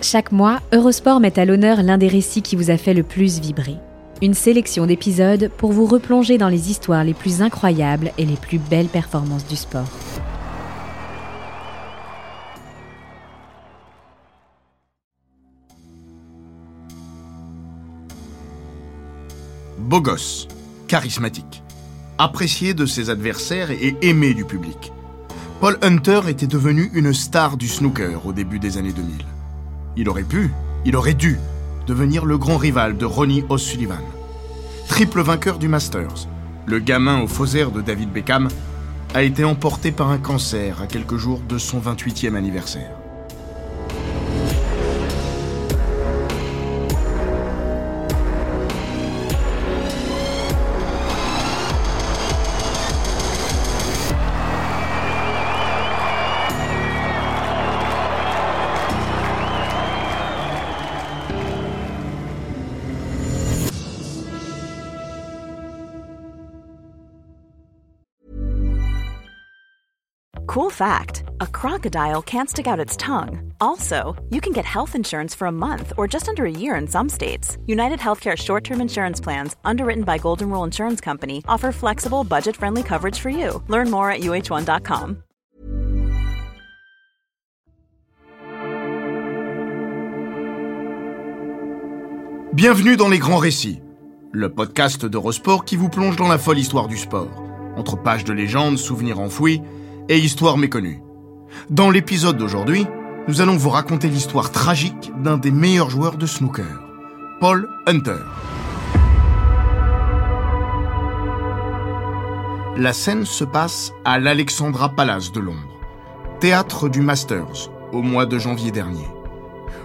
Chaque mois, Eurosport met à l'honneur l'un des récits qui vous a fait le plus vibrer. Une sélection d'épisodes pour vous replonger dans les histoires les plus incroyables et les plus belles performances du sport. Beau gosse, charismatique, apprécié de ses adversaires et aimé du public. Paul Hunter était devenu une star du snooker au début des années 2000. Il aurait pu, il aurait dû, devenir le grand rival de Ronnie O'Sullivan. Triple vainqueur du Masters, le gamin au faux air de David Beckham a été emporté par un cancer à quelques jours de son 28e anniversaire. Cool fact a crocodile can't stick out its tongue. Also, you can get health insurance for a month or just under a year in some states. United Healthcare short term insurance plans, underwritten by Golden Rule Insurance Company, offer flexible, budget friendly coverage for you. Learn more at uh1.com. Bienvenue dans Les Grands Récits, le podcast d'Eurosport qui vous plonge dans la folle histoire du sport. Entre pages de légendes, souvenirs enfouis et histoires méconnues. Dans l'épisode d'aujourd'hui, nous allons vous raconter l'histoire tragique d'un des meilleurs joueurs de snooker, Paul Hunter. La scène se passe à l'Alexandra Palace de Londres, théâtre du Masters, au mois de janvier dernier.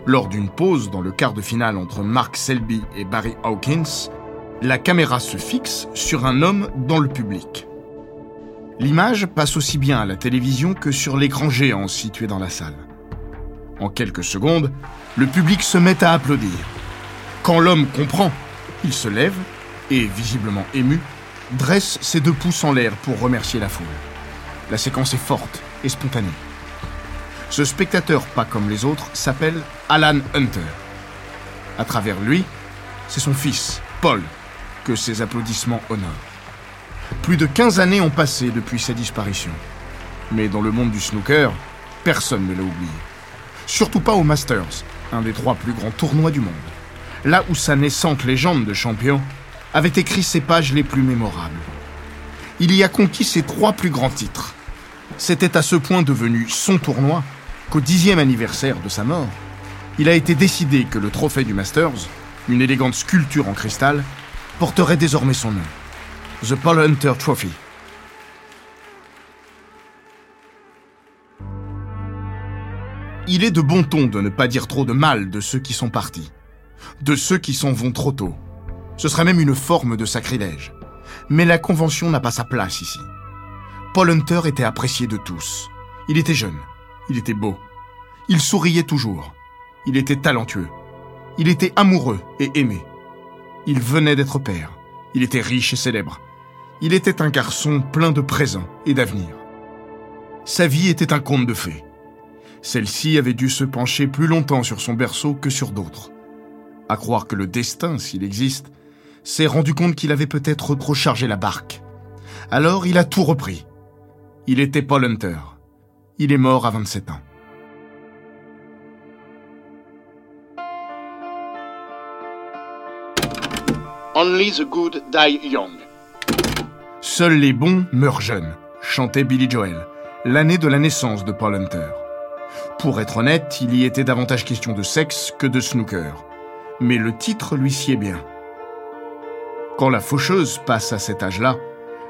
Lors d'une pause dans le quart de finale entre Mark Selby et Barry Hawkins, la caméra se fixe sur un homme dans le public. L'image passe aussi bien à la télévision que sur l'écran géant situé dans la salle. En quelques secondes, le public se met à applaudir. Quand l'homme comprend, il se lève et, visiblement ému, dresse ses deux pouces en l'air pour remercier la foule. La séquence est forte et spontanée. Ce spectateur, pas comme les autres, s'appelle Alan Hunter. À travers lui, c'est son fils, Paul, que ces applaudissements honorent. Plus de 15 années ont passé depuis sa disparition. Mais dans le monde du snooker, personne ne l'a oublié. Surtout pas au Masters, un des trois plus grands tournois du monde. Là où sa naissante légende de champion avait écrit ses pages les plus mémorables. Il y a conquis ses trois plus grands titres. C'était à ce point devenu son tournoi qu'au dixième anniversaire de sa mort, il a été décidé que le trophée du Masters, une élégante sculpture en cristal, porterait désormais son nom. The Paul Hunter Trophy. Il est de bon ton de ne pas dire trop de mal de ceux qui sont partis, de ceux qui s'en vont trop tôt. Ce serait même une forme de sacrilège. Mais la convention n'a pas sa place ici. Paul Hunter était apprécié de tous. Il était jeune, il était beau, il souriait toujours, il était talentueux, il était amoureux et aimé. Il venait d'être père, il était riche et célèbre, il était un garçon plein de présents et d'avenir. Sa vie était un conte de fées. Celle-ci avait dû se pencher plus longtemps sur son berceau que sur d'autres. À croire que le destin, s'il existe, s'est rendu compte qu'il avait peut-être trop la barque. Alors il a tout repris. Il était Paul Hunter. Il est mort à 27 ans. Only the good die young. Seuls les bons meurent jeunes, chantait Billy Joel, l'année de la naissance de Paul Hunter. Pour être honnête, il y était davantage question de sexe que de snooker. Mais le titre lui sied bien. Quand la faucheuse passe à cet âge-là,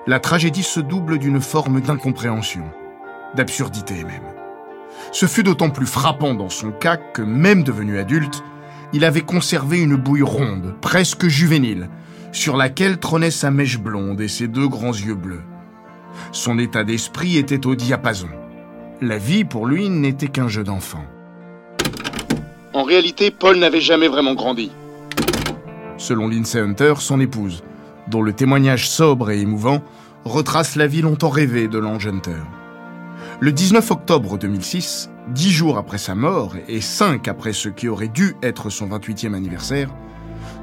la tragédie se double d'une forme d'incompréhension, d'absurdité même. Ce fut d'autant plus frappant dans son cas que, même devenu adulte, il avait conservé une bouille ronde, presque juvénile, sur laquelle trônait sa mèche blonde et ses deux grands yeux bleus. Son état d'esprit était au diapason. La vie, pour lui, n'était qu'un jeu d'enfant. En réalité, Paul n'avait jamais vraiment grandi. Selon Lindsay Hunter, son épouse, dont le témoignage sobre et émouvant retrace la vie longtemps rêvée de l'ange Hunter. Le 19 octobre 2006, dix jours après sa mort et cinq après ce qui aurait dû être son 28e anniversaire,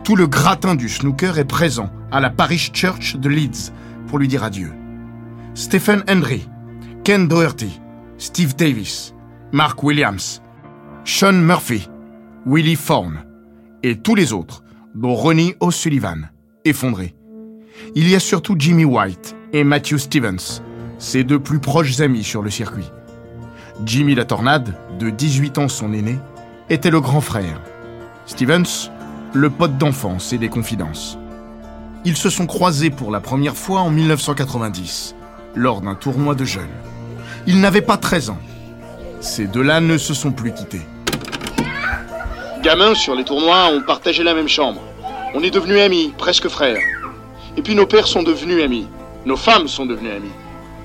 tout le gratin du snooker est présent à la Parish Church de Leeds pour lui dire adieu. Stephen Henry, Ken Doherty, Steve Davis, Mark Williams, Sean Murphy, Willie Thorne et tous les autres, dont Ronnie O'Sullivan, effondrés. Il y a surtout Jimmy White et Matthew Stevens, ses deux plus proches amis sur le circuit. Jimmy la Tornade, de 18 ans son aîné, était le grand frère. Stevens, le pote d'enfance et des confidences. Ils se sont croisés pour la première fois en 1990, lors d'un tournoi de jeunes. Ils n'avaient pas 13 ans. Ces deux-là ne se sont plus quittés. Gamins, sur les tournois, on partageait la même chambre. On est devenus amis, presque frères. Et puis nos pères sont devenus amis. Nos femmes sont devenues amies.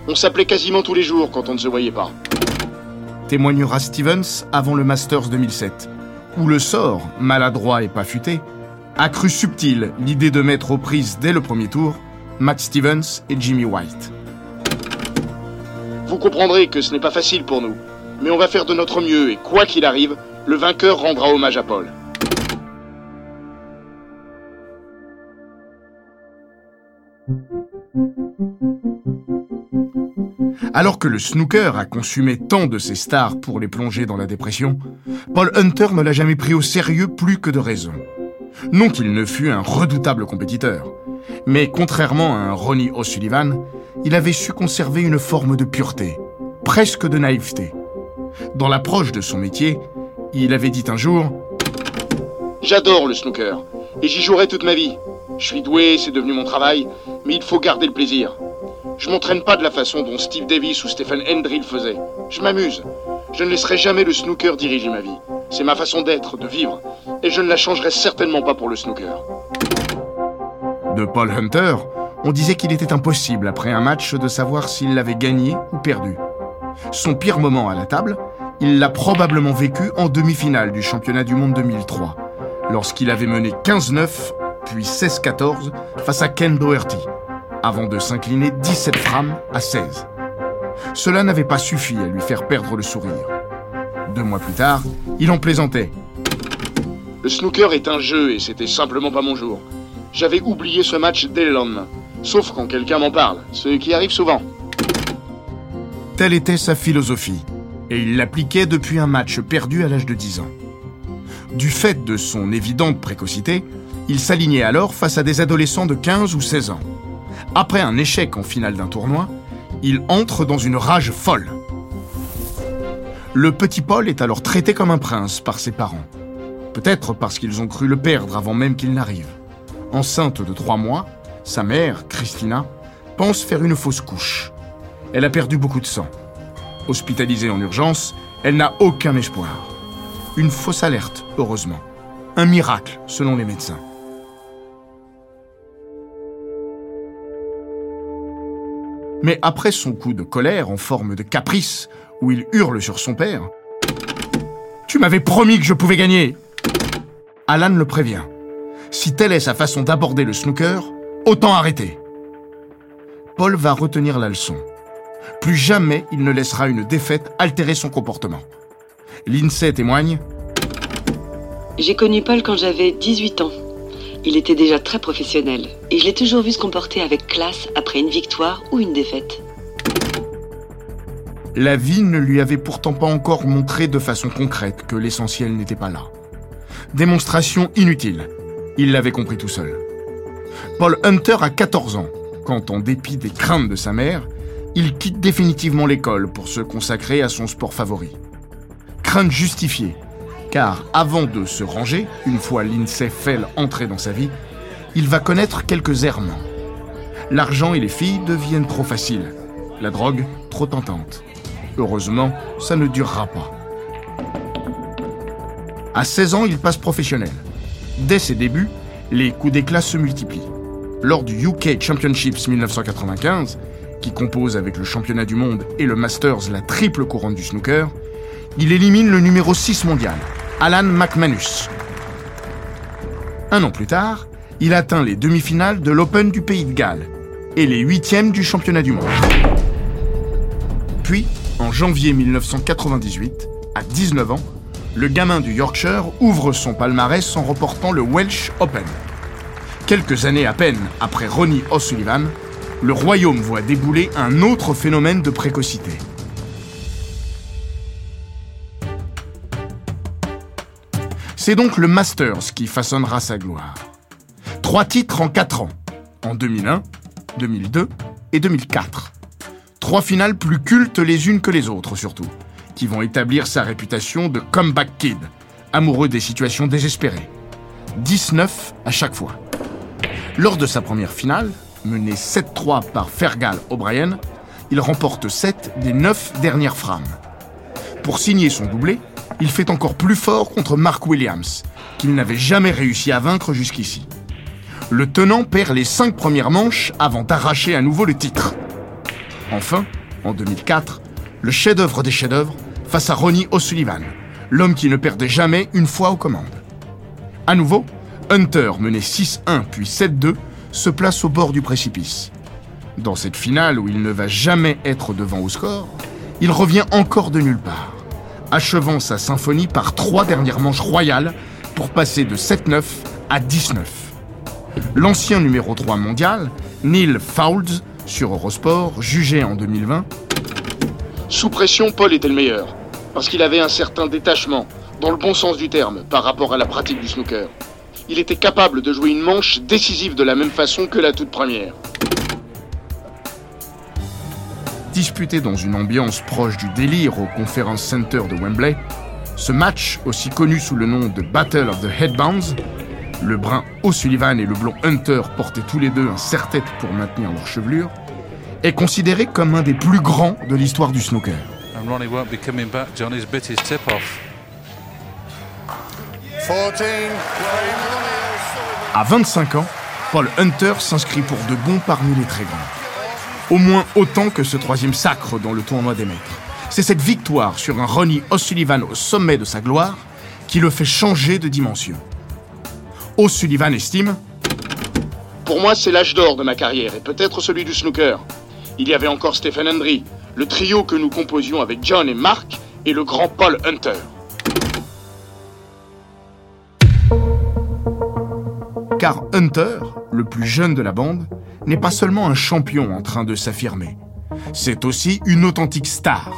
On s'appelait quasiment tous les jours quand on ne se voyait pas. Témoignera Stevens avant le Masters 2007, où le sort, maladroit et pas futé, a cru subtil l'idée de mettre aux prises dès le premier tour Matt Stevens et Jimmy White. Vous comprendrez que ce n'est pas facile pour nous, mais on va faire de notre mieux et quoi qu'il arrive, le vainqueur rendra hommage à Paul. Alors que le snooker a consumé tant de ses stars pour les plonger dans la dépression, Paul Hunter ne l'a jamais pris au sérieux plus que de raison. Non qu'il ne fût un redoutable compétiteur, mais contrairement à un Ronnie O'Sullivan, il avait su conserver une forme de pureté, presque de naïveté. Dans l'approche de son métier, il avait dit un jour J'adore le snooker, et j'y jouerai toute ma vie. Je suis doué, c'est devenu mon travail, mais il faut garder le plaisir. Je m'entraîne pas de la façon dont Steve Davis ou Stephen Hendry le faisaient. Je m'amuse. Je ne laisserai jamais le snooker diriger ma vie. C'est ma façon d'être, de vivre, et je ne la changerai certainement pas pour le snooker. De Paul Hunter, on disait qu'il était impossible après un match de savoir s'il l'avait gagné ou perdu. Son pire moment à la table, il l'a probablement vécu en demi-finale du championnat du monde 2003, lorsqu'il avait mené 15-9 puis 16-14 face à Ken Doherty, avant de s'incliner 17 frames à 16. Cela n'avait pas suffi à lui faire perdre le sourire. Deux mois plus tard, il en plaisantait. Le snooker est un jeu et c'était simplement pas mon jour. J'avais oublié ce match dès le lendemain. Sauf quand quelqu'un m'en parle, ce qui arrive souvent. Telle était sa philosophie, et il l'appliquait depuis un match perdu à l'âge de 10 ans. Du fait de son évidente précocité, il s'alignait alors face à des adolescents de 15 ou 16 ans. Après un échec en finale d'un tournoi, il entre dans une rage folle. Le petit Paul est alors traité comme un prince par ses parents. Peut-être parce qu'ils ont cru le perdre avant même qu'il n'arrive. Enceinte de trois mois, sa mère, Christina, pense faire une fausse couche. Elle a perdu beaucoup de sang. Hospitalisée en urgence, elle n'a aucun espoir. Une fausse alerte, heureusement. Un miracle, selon les médecins. Mais après son coup de colère en forme de caprice, où il hurle sur son père, Tu m'avais promis que je pouvais gagner Alan le prévient. Si telle est sa façon d'aborder le snooker, autant arrêter. Paul va retenir la leçon. Plus jamais il ne laissera une défaite altérer son comportement. L'INSEE témoigne J'ai connu Paul quand j'avais 18 ans. Il était déjà très professionnel et je l'ai toujours vu se comporter avec classe après une victoire ou une défaite. La vie ne lui avait pourtant pas encore montré de façon concrète que l'essentiel n'était pas là. Démonstration inutile. Il l'avait compris tout seul. Paul Hunter a 14 ans, quand en dépit des craintes de sa mère, il quitte définitivement l'école pour se consacrer à son sport favori. Crainte justifiée, car avant de se ranger, une fois l'INSEE Fell entré dans sa vie, il va connaître quelques errements. L'argent et les filles deviennent trop faciles, la drogue trop tentante. Heureusement, ça ne durera pas. À 16 ans, il passe professionnel. Dès ses débuts, les coups d'éclat se multiplient. Lors du UK Championships 1995, qui compose avec le championnat du monde et le Masters la triple couronne du snooker, il élimine le numéro 6 mondial, Alan McManus. Un an plus tard, il atteint les demi-finales de l'Open du Pays de Galles et les huitièmes du championnat du monde. Puis, en janvier 1998, à 19 ans, le gamin du Yorkshire ouvre son palmarès en remportant le Welsh Open. Quelques années à peine après Ronnie O'Sullivan, le royaume voit débouler un autre phénomène de précocité. C'est donc le Masters qui façonnera sa gloire. Trois titres en quatre ans, en 2001, 2002 et 2004. Trois finales plus cultes les unes que les autres surtout, qui vont établir sa réputation de comeback kid, amoureux des situations désespérées. 19 à chaque fois. Lors de sa première finale, mené 7-3 par Fergal O'Brien, il remporte 7 des 9 dernières frames. Pour signer son doublé, il fait encore plus fort contre Mark Williams, qu'il n'avait jamais réussi à vaincre jusqu'ici. Le tenant perd les 5 premières manches avant d'arracher à nouveau le titre. Enfin, en 2004, le chef-d'œuvre des chefs-d'œuvre face à Ronnie O'Sullivan, l'homme qui ne perdait jamais une fois aux commandes. À nouveau, Hunter, mené 6-1 puis 7-2, se place au bord du précipice. Dans cette finale où il ne va jamais être devant au score, il revient encore de nulle part, achevant sa symphonie par trois dernières manches royales pour passer de 7-9 à 19. L'ancien numéro 3 mondial, Neil Fowles, sur Eurosport, jugé en 2020. Sous pression, Paul était le meilleur, parce qu'il avait un certain détachement, dans le bon sens du terme, par rapport à la pratique du snooker il était capable de jouer une manche décisive de la même façon que la toute première. Disputé dans une ambiance proche du délire au Conference Center de Wembley, ce match, aussi connu sous le nom de Battle of the Headbands, le brun O'Sullivan et le blond Hunter portaient tous les deux un serre-tête pour maintenir leur chevelure, est considéré comme un des plus grands de l'histoire du snooker. À 25 ans, Paul Hunter s'inscrit pour de bon parmi les très grands. Au moins autant que ce troisième sacre dans le tournoi des maîtres. C'est cette victoire sur un Ronnie O'Sullivan au sommet de sa gloire qui le fait changer de dimension. O'Sullivan estime Pour moi, c'est l'âge d'or de ma carrière et peut-être celui du snooker. Il y avait encore Stephen Hendry, le trio que nous composions avec John et Mark et le grand Paul Hunter. Car Hunter, le plus jeune de la bande, n'est pas seulement un champion en train de s'affirmer, c'est aussi une authentique star.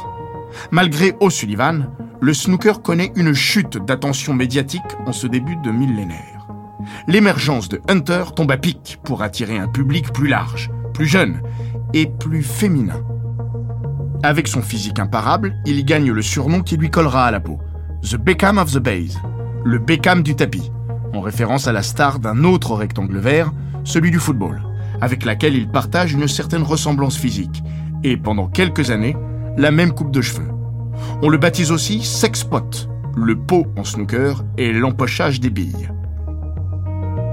Malgré O'Sullivan, le snooker connaît une chute d'attention médiatique en ce début de millénaire. L'émergence de Hunter tombe à pic pour attirer un public plus large, plus jeune et plus féminin. Avec son physique imparable, il gagne le surnom qui lui collera à la peau, The Beckham of the Base, le Beckham du tapis en référence à la star d'un autre rectangle vert, celui du football, avec laquelle il partage une certaine ressemblance physique, et pendant quelques années, la même coupe de cheveux. On le baptise aussi sexpot, le pot en snooker et l'empochage des billes.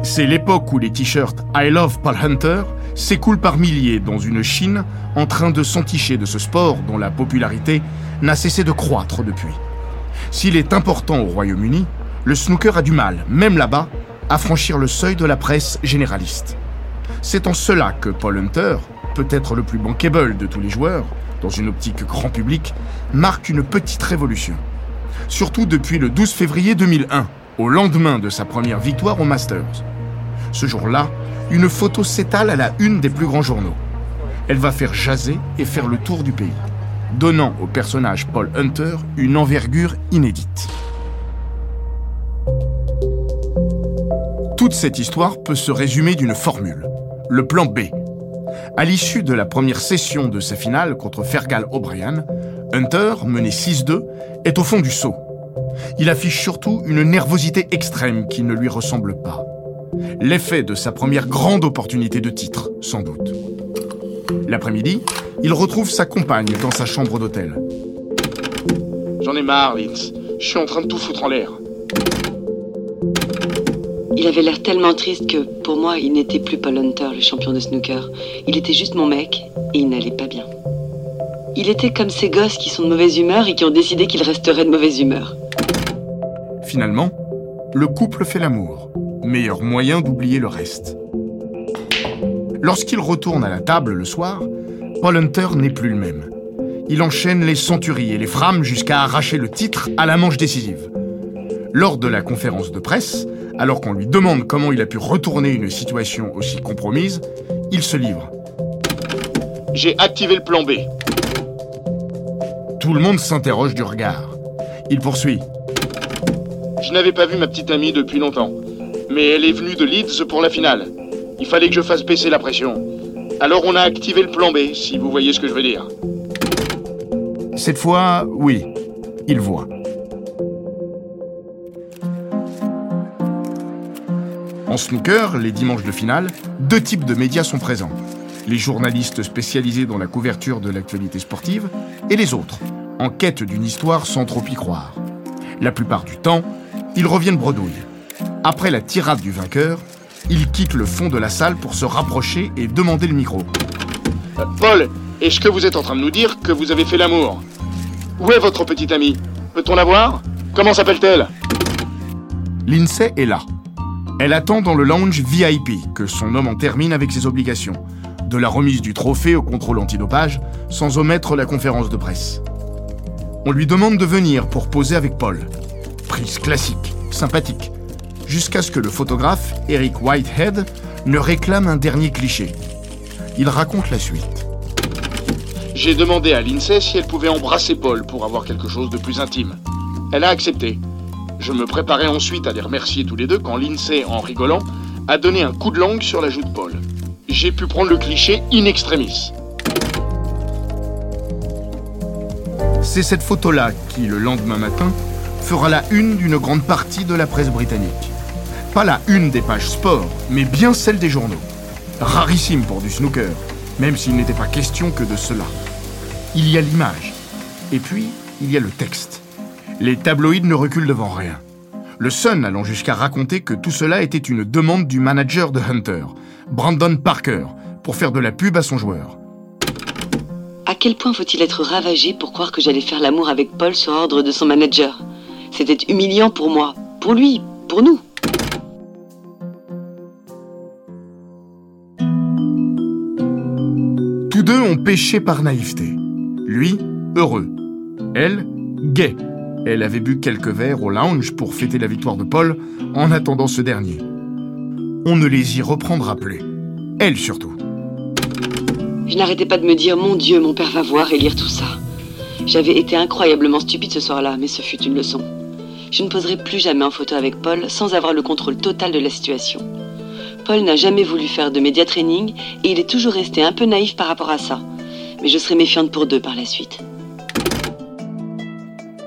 C'est l'époque où les t-shirts I Love Paul Hunter s'écoulent par milliers dans une Chine en train de s'enticher de ce sport dont la popularité n'a cessé de croître depuis. S'il est important au Royaume-Uni, le snooker a du mal, même là-bas, à franchir le seuil de la presse généraliste. C'est en cela que Paul Hunter, peut-être le plus bankable de tous les joueurs, dans une optique grand public, marque une petite révolution. Surtout depuis le 12 février 2001, au lendemain de sa première victoire au Masters. Ce jour-là, une photo s'étale à la une des plus grands journaux. Elle va faire jaser et faire le tour du pays, donnant au personnage Paul Hunter une envergure inédite. Toute cette histoire peut se résumer d'une formule, le plan B. À l'issue de la première session de sa finale contre Fergal O'Brien, Hunter, mené 6-2, est au fond du saut. Il affiche surtout une nervosité extrême qui ne lui ressemble pas. L'effet de sa première grande opportunité de titre, sans doute. L'après-midi, il retrouve sa compagne dans sa chambre d'hôtel. J'en ai marre, Linz. Je suis en train de tout foutre en l'air. Il avait l'air tellement triste que, pour moi, il n'était plus Paul Hunter, le champion de snooker. Il était juste mon mec, et il n'allait pas bien. Il était comme ces gosses qui sont de mauvaise humeur et qui ont décidé qu'il resterait de mauvaise humeur. Finalement, le couple fait l'amour. Meilleur moyen d'oublier le reste. Lorsqu'il retourne à la table le soir, Paul Hunter n'est plus le même. il enchaîne les centuries et les frames jusqu'à arracher le titre à la manche décisive. Lors de la conférence de presse, alors qu'on lui demande comment il a pu retourner une situation aussi compromise, il se livre. J'ai activé le plan B. Tout le monde s'interroge du regard. Il poursuit. Je n'avais pas vu ma petite amie depuis longtemps. Mais elle est venue de Leeds pour la finale. Il fallait que je fasse baisser la pression. Alors on a activé le plan B, si vous voyez ce que je veux dire. Cette fois, oui, il voit. En snooker, les dimanches de finale, deux types de médias sont présents. Les journalistes spécialisés dans la couverture de l'actualité sportive et les autres, en quête d'une histoire sans trop y croire. La plupart du temps, ils reviennent bredouille. Après la tirade du vainqueur, ils quittent le fond de la salle pour se rapprocher et demander le micro. Paul, est-ce que vous êtes en train de nous dire que vous avez fait l'amour? Où est votre petite amie Peut-on la voir? Comment s'appelle-t-elle? Lindsay est là. Elle attend dans le lounge VIP que son homme en termine avec ses obligations, de la remise du trophée au contrôle antidopage, sans omettre la conférence de presse. On lui demande de venir pour poser avec Paul. Prise classique, sympathique, jusqu'à ce que le photographe, Eric Whitehead, ne réclame un dernier cliché. Il raconte la suite. J'ai demandé à Lindsay si elle pouvait embrasser Paul pour avoir quelque chose de plus intime. Elle a accepté. Je me préparais ensuite à les remercier tous les deux quand Lindsay, en rigolant, a donné un coup de langue sur la joue de Paul. J'ai pu prendre le cliché in extremis. C'est cette photo-là qui, le lendemain matin, fera la une d'une grande partie de la presse britannique. Pas la une des pages sport, mais bien celle des journaux. Rarissime pour du snooker, même s'il n'était pas question que de cela. Il y a l'image, et puis il y a le texte. Les tabloïds ne reculent devant rien. Le Sun allant jusqu'à raconter que tout cela était une demande du manager de Hunter, Brandon Parker, pour faire de la pub à son joueur. À quel point faut-il être ravagé pour croire que j'allais faire l'amour avec Paul sur ordre de son manager? C'était humiliant pour moi, pour lui, pour nous. Tous deux ont péché par naïveté. Lui, heureux. Elle, gay. Elle avait bu quelques verres au lounge pour fêter la victoire de Paul en attendant ce dernier. On ne les y reprendra plus. Elle surtout. Je n'arrêtais pas de me dire, mon Dieu, mon père va voir et lire tout ça. J'avais été incroyablement stupide ce soir-là, mais ce fut une leçon. Je ne poserai plus jamais en photo avec Paul sans avoir le contrôle total de la situation. Paul n'a jamais voulu faire de média training et il est toujours resté un peu naïf par rapport à ça. Mais je serai méfiante pour deux par la suite.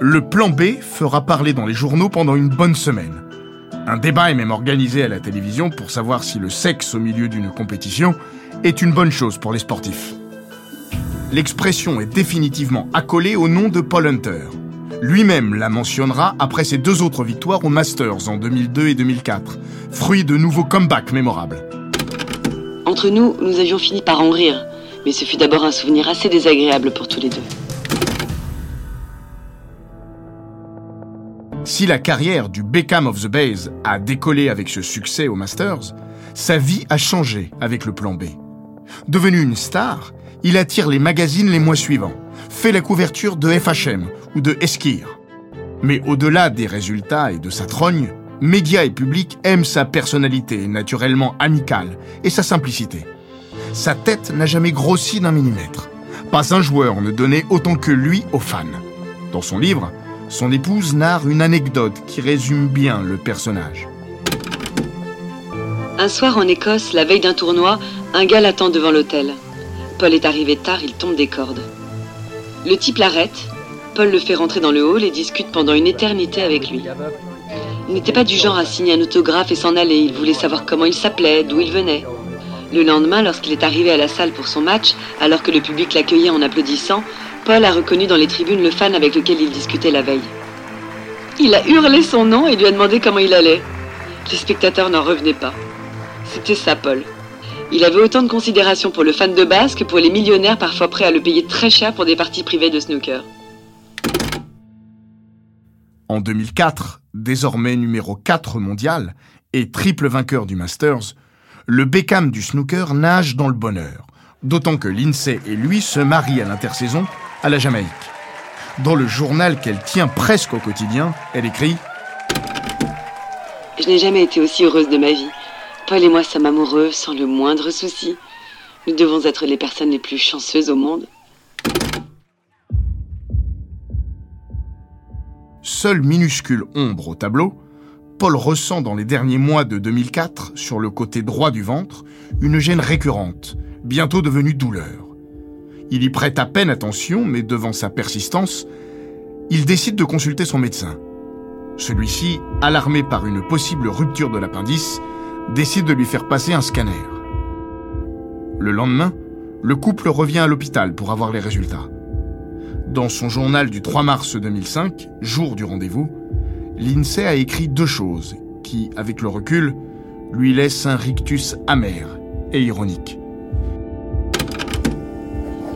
Le plan B fera parler dans les journaux pendant une bonne semaine. Un débat est même organisé à la télévision pour savoir si le sexe au milieu d'une compétition est une bonne chose pour les sportifs. L'expression est définitivement accolée au nom de Paul Hunter. Lui-même la mentionnera après ses deux autres victoires aux Masters en 2002 et 2004, fruit de nouveaux comebacks mémorables. Entre nous, nous avions fini par en rire, mais ce fut d'abord un souvenir assez désagréable pour tous les deux. Si la carrière du Beckham of the Bays a décollé avec ce succès aux Masters, sa vie a changé avec le plan B. Devenu une star, il attire les magazines les mois suivants, fait la couverture de FHM ou de Esquire. Mais au-delà des résultats et de sa trogne, médias et public aiment sa personnalité naturellement amicale et sa simplicité. Sa tête n'a jamais grossi d'un millimètre. Pas un joueur ne donnait autant que lui aux fans. Dans son livre, son épouse narre une anecdote qui résume bien le personnage. Un soir en Écosse, la veille d'un tournoi, un gars l'attend devant l'hôtel. Paul est arrivé tard, il tombe des cordes. Le type l'arrête, Paul le fait rentrer dans le hall et discute pendant une éternité avec lui. Il n'était pas du genre à signer un autographe et s'en aller, il voulait savoir comment il s'appelait, d'où il venait. Le lendemain, lorsqu'il est arrivé à la salle pour son match, alors que le public l'accueillait en applaudissant, Paul a reconnu dans les tribunes le fan avec lequel il discutait la veille. Il a hurlé son nom et lui a demandé comment il allait. Les spectateurs n'en revenaient pas. C'était ça, Paul. Il avait autant de considération pour le fan de base que pour les millionnaires parfois prêts à le payer très cher pour des parties privées de snooker. En 2004, désormais numéro 4 mondial et triple vainqueur du Masters, le Beckham du snooker nage dans le bonheur. D'autant que Lindsay et lui se marient à l'intersaison à la Jamaïque. Dans le journal qu'elle tient presque au quotidien, elle écrit Je n'ai jamais été aussi heureuse de ma vie. Paul et moi sommes amoureux sans le moindre souci. Nous devons être les personnes les plus chanceuses au monde. Seule minuscule ombre au tableau, Paul ressent dans les derniers mois de 2004, sur le côté droit du ventre, une gêne récurrente, bientôt devenue douleur. Il y prête à peine attention, mais devant sa persistance, il décide de consulter son médecin. Celui-ci, alarmé par une possible rupture de l'appendice, décide de lui faire passer un scanner. Le lendemain, le couple revient à l'hôpital pour avoir les résultats. Dans son journal du 3 mars 2005, jour du rendez-vous, l'INSEE a écrit deux choses qui, avec le recul, lui laissent un rictus amer et ironique.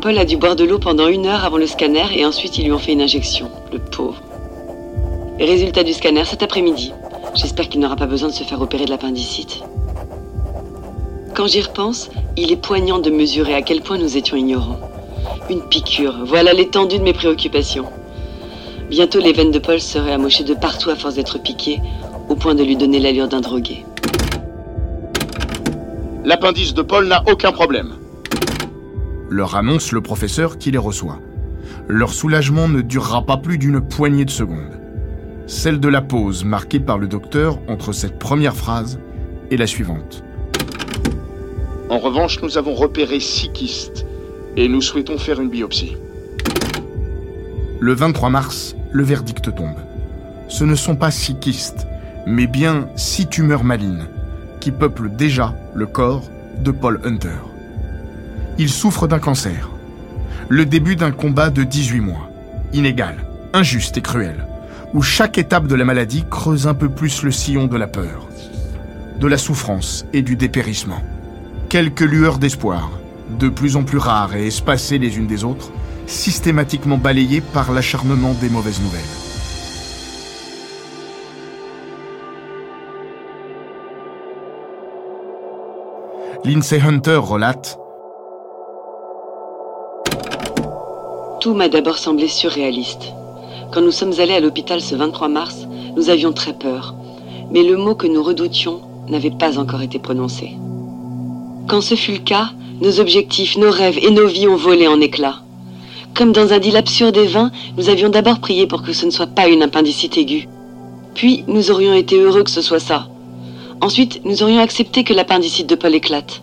Paul a dû boire de l'eau pendant une heure avant le scanner et ensuite ils lui ont fait une injection. Le pauvre. Les résultats du scanner cet après-midi. J'espère qu'il n'aura pas besoin de se faire opérer de l'appendicite. Quand j'y repense, il est poignant de mesurer à quel point nous étions ignorants. Une piqûre, voilà l'étendue de mes préoccupations. Bientôt les veines de Paul seraient amochées de partout à force d'être piquées, au point de lui donner l'allure d'un drogué. L'appendice de Paul n'a aucun problème. Leur annonce le professeur qui les reçoit. Leur soulagement ne durera pas plus d'une poignée de secondes. Celle de la pause marquée par le docteur entre cette première phrase et la suivante. En revanche, nous avons repéré six kystes et nous souhaitons faire une biopsie. Le 23 mars, le verdict tombe. Ce ne sont pas six kystes, mais bien six tumeurs malignes qui peuplent déjà le corps de Paul Hunter. Il souffre d'un cancer. Le début d'un combat de 18 mois, inégal, injuste et cruel, où chaque étape de la maladie creuse un peu plus le sillon de la peur, de la souffrance et du dépérissement. Quelques lueurs d'espoir, de plus en plus rares et espacées les unes des autres, systématiquement balayées par l'acharnement des mauvaises nouvelles. Lindsay Hunter relate Tout m'a d'abord semblé surréaliste. Quand nous sommes allés à l'hôpital ce 23 mars, nous avions très peur. Mais le mot que nous redoutions n'avait pas encore été prononcé. Quand ce fut le cas, nos objectifs, nos rêves et nos vies ont volé en éclats. Comme dans un deal absurde et vain, nous avions d'abord prié pour que ce ne soit pas une appendicite aiguë. Puis, nous aurions été heureux que ce soit ça. Ensuite, nous aurions accepté que l'appendicite de Paul éclate.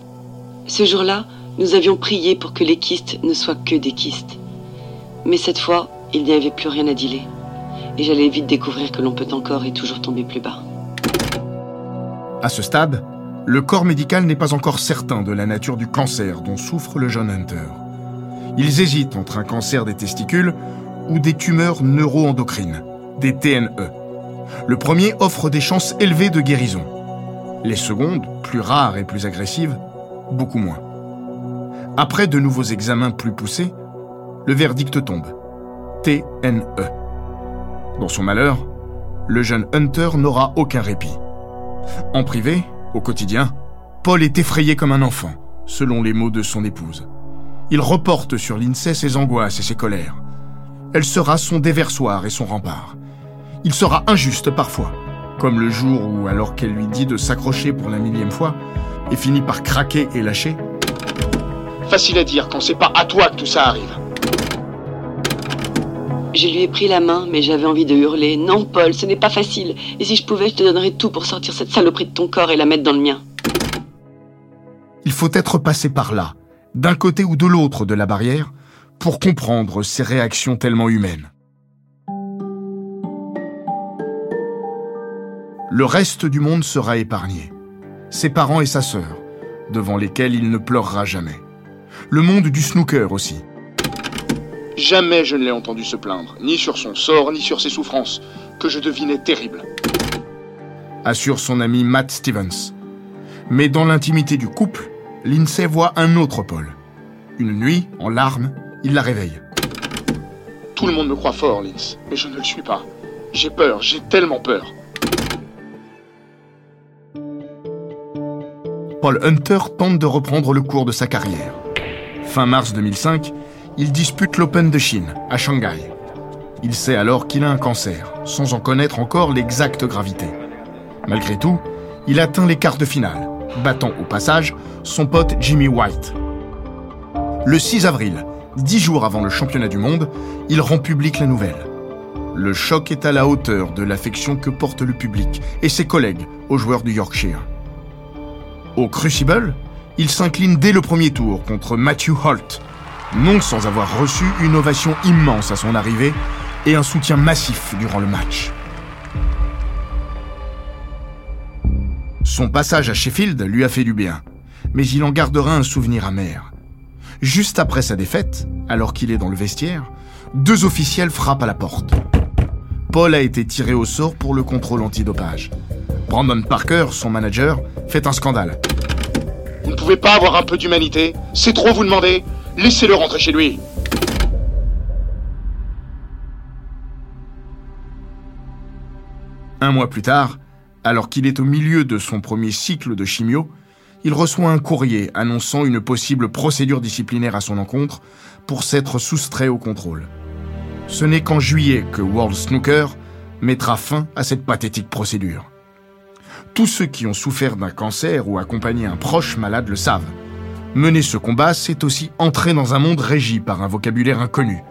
Ce jour-là, nous avions prié pour que les kystes ne soient que des kystes. Mais cette fois, il n'y avait plus rien à dealer. Et j'allais vite découvrir que l'on peut encore et toujours tomber plus bas. À ce stade, le corps médical n'est pas encore certain de la nature du cancer dont souffre le jeune Hunter. Ils hésitent entre un cancer des testicules ou des tumeurs neuroendocrines, des TNE. Le premier offre des chances élevées de guérison. Les secondes, plus rares et plus agressives, beaucoup moins. Après de nouveaux examens plus poussés, le verdict tombe. TNE. Dans son malheur, le jeune Hunter n'aura aucun répit. En privé, au quotidien, Paul est effrayé comme un enfant, selon les mots de son épouse. Il reporte sur l'INSEE ses angoisses et ses colères. Elle sera son déversoir et son rempart. Il sera injuste parfois, comme le jour où, alors qu'elle lui dit de s'accrocher pour la millième fois, et finit par craquer et lâcher. Facile à dire quand c'est pas à toi que tout ça arrive. Je lui ai pris la main, mais j'avais envie de hurler. Non, Paul, ce n'est pas facile. Et si je pouvais, je te donnerais tout pour sortir cette saloperie de ton corps et la mettre dans le mien. Il faut être passé par là, d'un côté ou de l'autre de la barrière, pour comprendre ces réactions tellement humaines. Le reste du monde sera épargné. Ses parents et sa sœur, devant lesquels il ne pleurera jamais. Le monde du snooker aussi. Jamais je ne l'ai entendu se plaindre, ni sur son sort, ni sur ses souffrances, que je devinais terribles. Assure son ami Matt Stevens. Mais dans l'intimité du couple, Lindsay voit un autre Paul. Une nuit, en larmes, il la réveille. Tout le monde me croit fort, Lindsay, mais je ne le suis pas. J'ai peur, j'ai tellement peur. Paul Hunter tente de reprendre le cours de sa carrière. Fin mars 2005, il dispute l'Open de Chine, à Shanghai. Il sait alors qu'il a un cancer, sans en connaître encore l'exacte gravité. Malgré tout, il atteint les quarts de finale, battant au passage son pote Jimmy White. Le 6 avril, dix jours avant le championnat du monde, il rend public la nouvelle. Le choc est à la hauteur de l'affection que porte le public et ses collègues aux joueurs du Yorkshire. Au Crucible, il s'incline dès le premier tour contre Matthew Holt, non sans avoir reçu une ovation immense à son arrivée et un soutien massif durant le match. Son passage à Sheffield lui a fait du bien, mais il en gardera un souvenir amer. Juste après sa défaite, alors qu'il est dans le vestiaire, deux officiels frappent à la porte. Paul a été tiré au sort pour le contrôle antidopage. Brandon Parker, son manager, fait un scandale. Vous ne pouvez pas avoir un peu d'humanité C'est trop vous demander Laissez-le rentrer chez lui Un mois plus tard, alors qu'il est au milieu de son premier cycle de chimio, il reçoit un courrier annonçant une possible procédure disciplinaire à son encontre pour s'être soustrait au contrôle. Ce n'est qu'en juillet que World Snooker mettra fin à cette pathétique procédure. Tous ceux qui ont souffert d'un cancer ou accompagné un proche malade le savent. Mener ce combat, c'est aussi entrer dans un monde régi par un vocabulaire inconnu,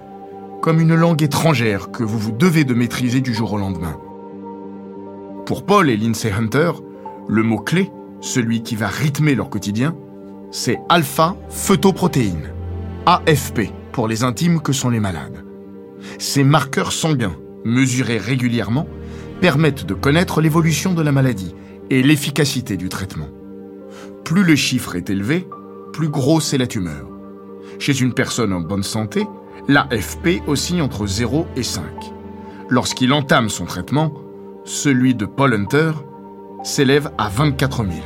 comme une langue étrangère que vous vous devez de maîtriser du jour au lendemain. Pour Paul et Lindsay Hunter, le mot-clé, celui qui va rythmer leur quotidien, c'est alpha-phytoprotéine, AFP pour les intimes que sont les malades. Ces marqueurs sanguins, mesurés régulièrement, permettent de connaître l'évolution de la maladie et l'efficacité du traitement. Plus le chiffre est élevé, plus grosse est la tumeur. Chez une personne en bonne santé, l'AFP oscille entre 0 et 5. Lorsqu'il entame son traitement, celui de Paul Hunter s'élève à 24 000.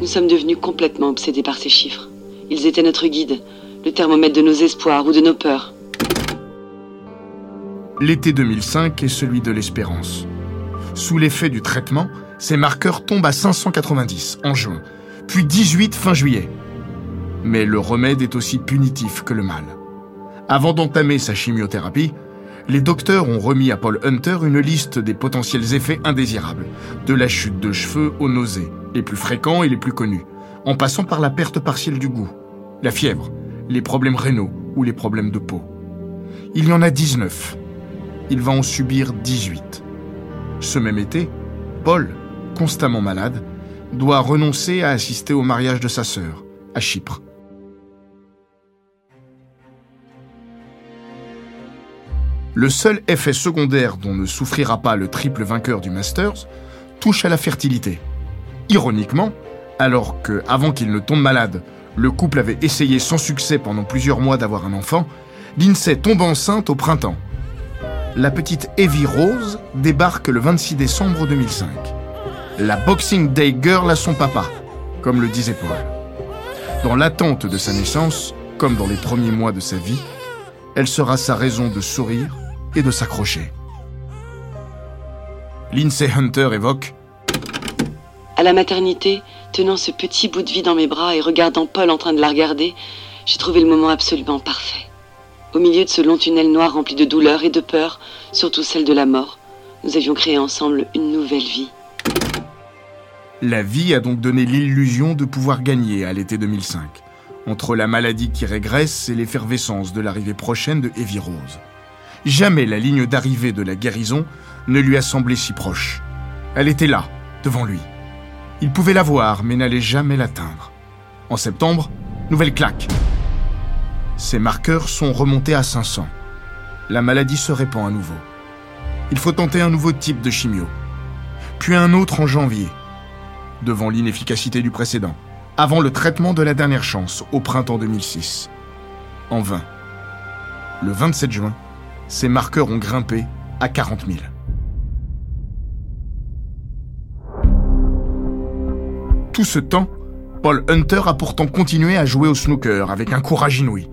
Nous sommes devenus complètement obsédés par ces chiffres. Ils étaient notre guide, le thermomètre de nos espoirs ou de nos peurs. L'été 2005 est celui de l'espérance. Sous l'effet du traitement, ces marqueurs tombent à 590 en juin, puis 18 fin juillet. Mais le remède est aussi punitif que le mal. Avant d'entamer sa chimiothérapie, les docteurs ont remis à Paul Hunter une liste des potentiels effets indésirables, de la chute de cheveux aux nausées, les plus fréquents et les plus connus, en passant par la perte partielle du goût, la fièvre, les problèmes rénaux ou les problèmes de peau. Il y en a 19. Il va en subir 18. Ce même été, Paul, constamment malade, doit renoncer à assister au mariage de sa sœur, à Chypre. Le seul effet secondaire dont ne souffrira pas le triple vainqueur du Masters touche à la fertilité. Ironiquement, alors que, avant qu'il ne tombe malade, le couple avait essayé sans succès pendant plusieurs mois d'avoir un enfant, Lindsay tombe enceinte au printemps. La petite Evie Rose débarque le 26 décembre 2005. La Boxing Day Girl à son papa, comme le disait Paul. Dans l'attente de sa naissance, comme dans les premiers mois de sa vie, elle sera sa raison de sourire et de s'accrocher. Lindsay Hunter évoque À la maternité, tenant ce petit bout de vie dans mes bras et regardant Paul en train de la regarder, j'ai trouvé le moment absolument parfait. Au milieu de ce long tunnel noir rempli de douleur et de peur, surtout celle de la mort, nous avions créé ensemble une nouvelle vie. La vie a donc donné l'illusion de pouvoir gagner à l'été 2005 entre la maladie qui régresse et l'effervescence de l'arrivée prochaine de Evie Rose. Jamais la ligne d'arrivée de la guérison ne lui a semblé si proche. Elle était là, devant lui. Il pouvait la voir, mais n'allait jamais l'atteindre. En septembre, nouvelle claque. Ses marqueurs sont remontés à 500. La maladie se répand à nouveau. Il faut tenter un nouveau type de chimio. Puis un autre en janvier, devant l'inefficacité du précédent avant le traitement de la dernière chance au printemps 2006. En vain. Le 27 juin, ses marqueurs ont grimpé à 40 000. Tout ce temps, Paul Hunter a pourtant continué à jouer au snooker avec un courage inouï.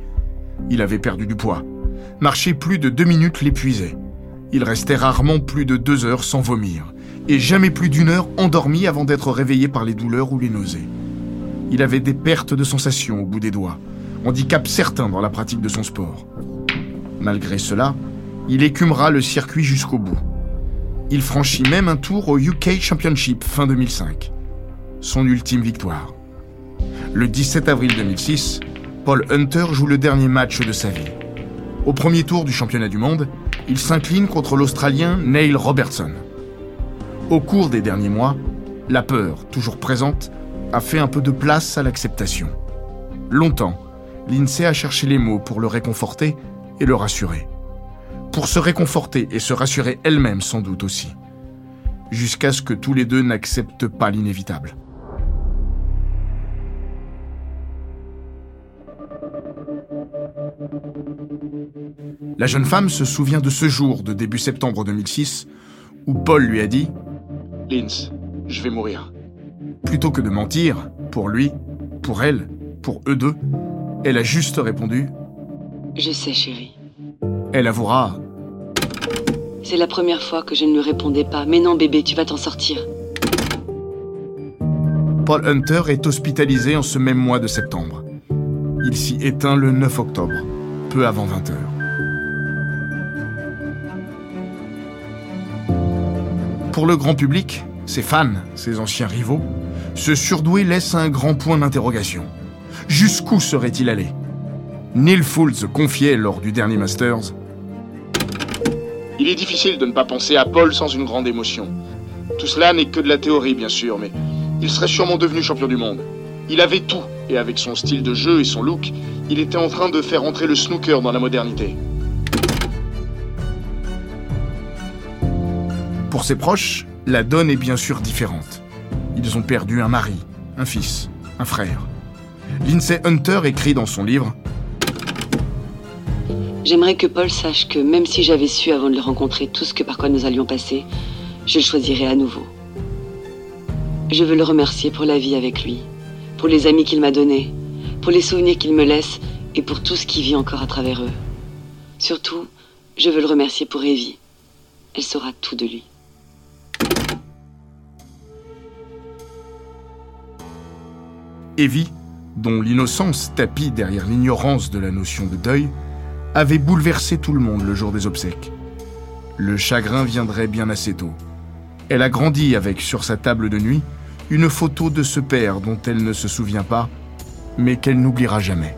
Il avait perdu du poids. Marcher plus de deux minutes l'épuisait. Il restait rarement plus de deux heures sans vomir, et jamais plus d'une heure endormi avant d'être réveillé par les douleurs ou les nausées. Il avait des pertes de sensations au bout des doigts, handicap certain dans la pratique de son sport. Malgré cela, il écumera le circuit jusqu'au bout. Il franchit même un tour au UK Championship fin 2005. Son ultime victoire. Le 17 avril 2006, Paul Hunter joue le dernier match de sa vie. Au premier tour du championnat du monde, il s'incline contre l'Australien Neil Robertson. Au cours des derniers mois, la peur, toujours présente, a fait un peu de place à l'acceptation. Longtemps, Lindsay a cherché les mots pour le réconforter et le rassurer. Pour se réconforter et se rassurer elle-même sans doute aussi. Jusqu'à ce que tous les deux n'acceptent pas l'inévitable. La jeune femme se souvient de ce jour de début septembre 2006 où Paul lui a dit Linz, je vais mourir. Plutôt que de mentir, pour lui, pour elle, pour eux deux, elle a juste répondu Je sais, chérie. Elle avouera C'est la première fois que je ne lui répondais pas. Mais non, bébé, tu vas t'en sortir. Paul Hunter est hospitalisé en ce même mois de septembre. Il s'y éteint le 9 octobre, peu avant 20 Pour le grand public, ses fans, ses anciens rivaux, ce surdoué laisse un grand point d'interrogation. Jusqu'où serait-il allé? Neil Foulds confiait lors du dernier Masters Il est difficile de ne pas penser à Paul sans une grande émotion. Tout cela n'est que de la théorie, bien sûr, mais il serait sûrement devenu champion du monde. Il avait tout, et avec son style de jeu et son look, il était en train de faire entrer le snooker dans la modernité. Pour ses proches, la donne est bien sûr différente. Ils ont perdu un mari, un fils, un frère. Lindsay Hunter écrit dans son livre J'aimerais que Paul sache que même si j'avais su avant de le rencontrer tout ce que par quoi nous allions passer, je le choisirais à nouveau. Je veux le remercier pour la vie avec lui, pour les amis qu'il m'a donnés, pour les souvenirs qu'il me laisse et pour tout ce qui vit encore à travers eux. Surtout, je veux le remercier pour Evie. Elle saura tout de lui. Evie, dont l'innocence tapie derrière l'ignorance de la notion de deuil, avait bouleversé tout le monde le jour des obsèques. Le chagrin viendrait bien assez tôt. Elle a grandi avec sur sa table de nuit une photo de ce père dont elle ne se souvient pas, mais qu'elle n'oubliera jamais.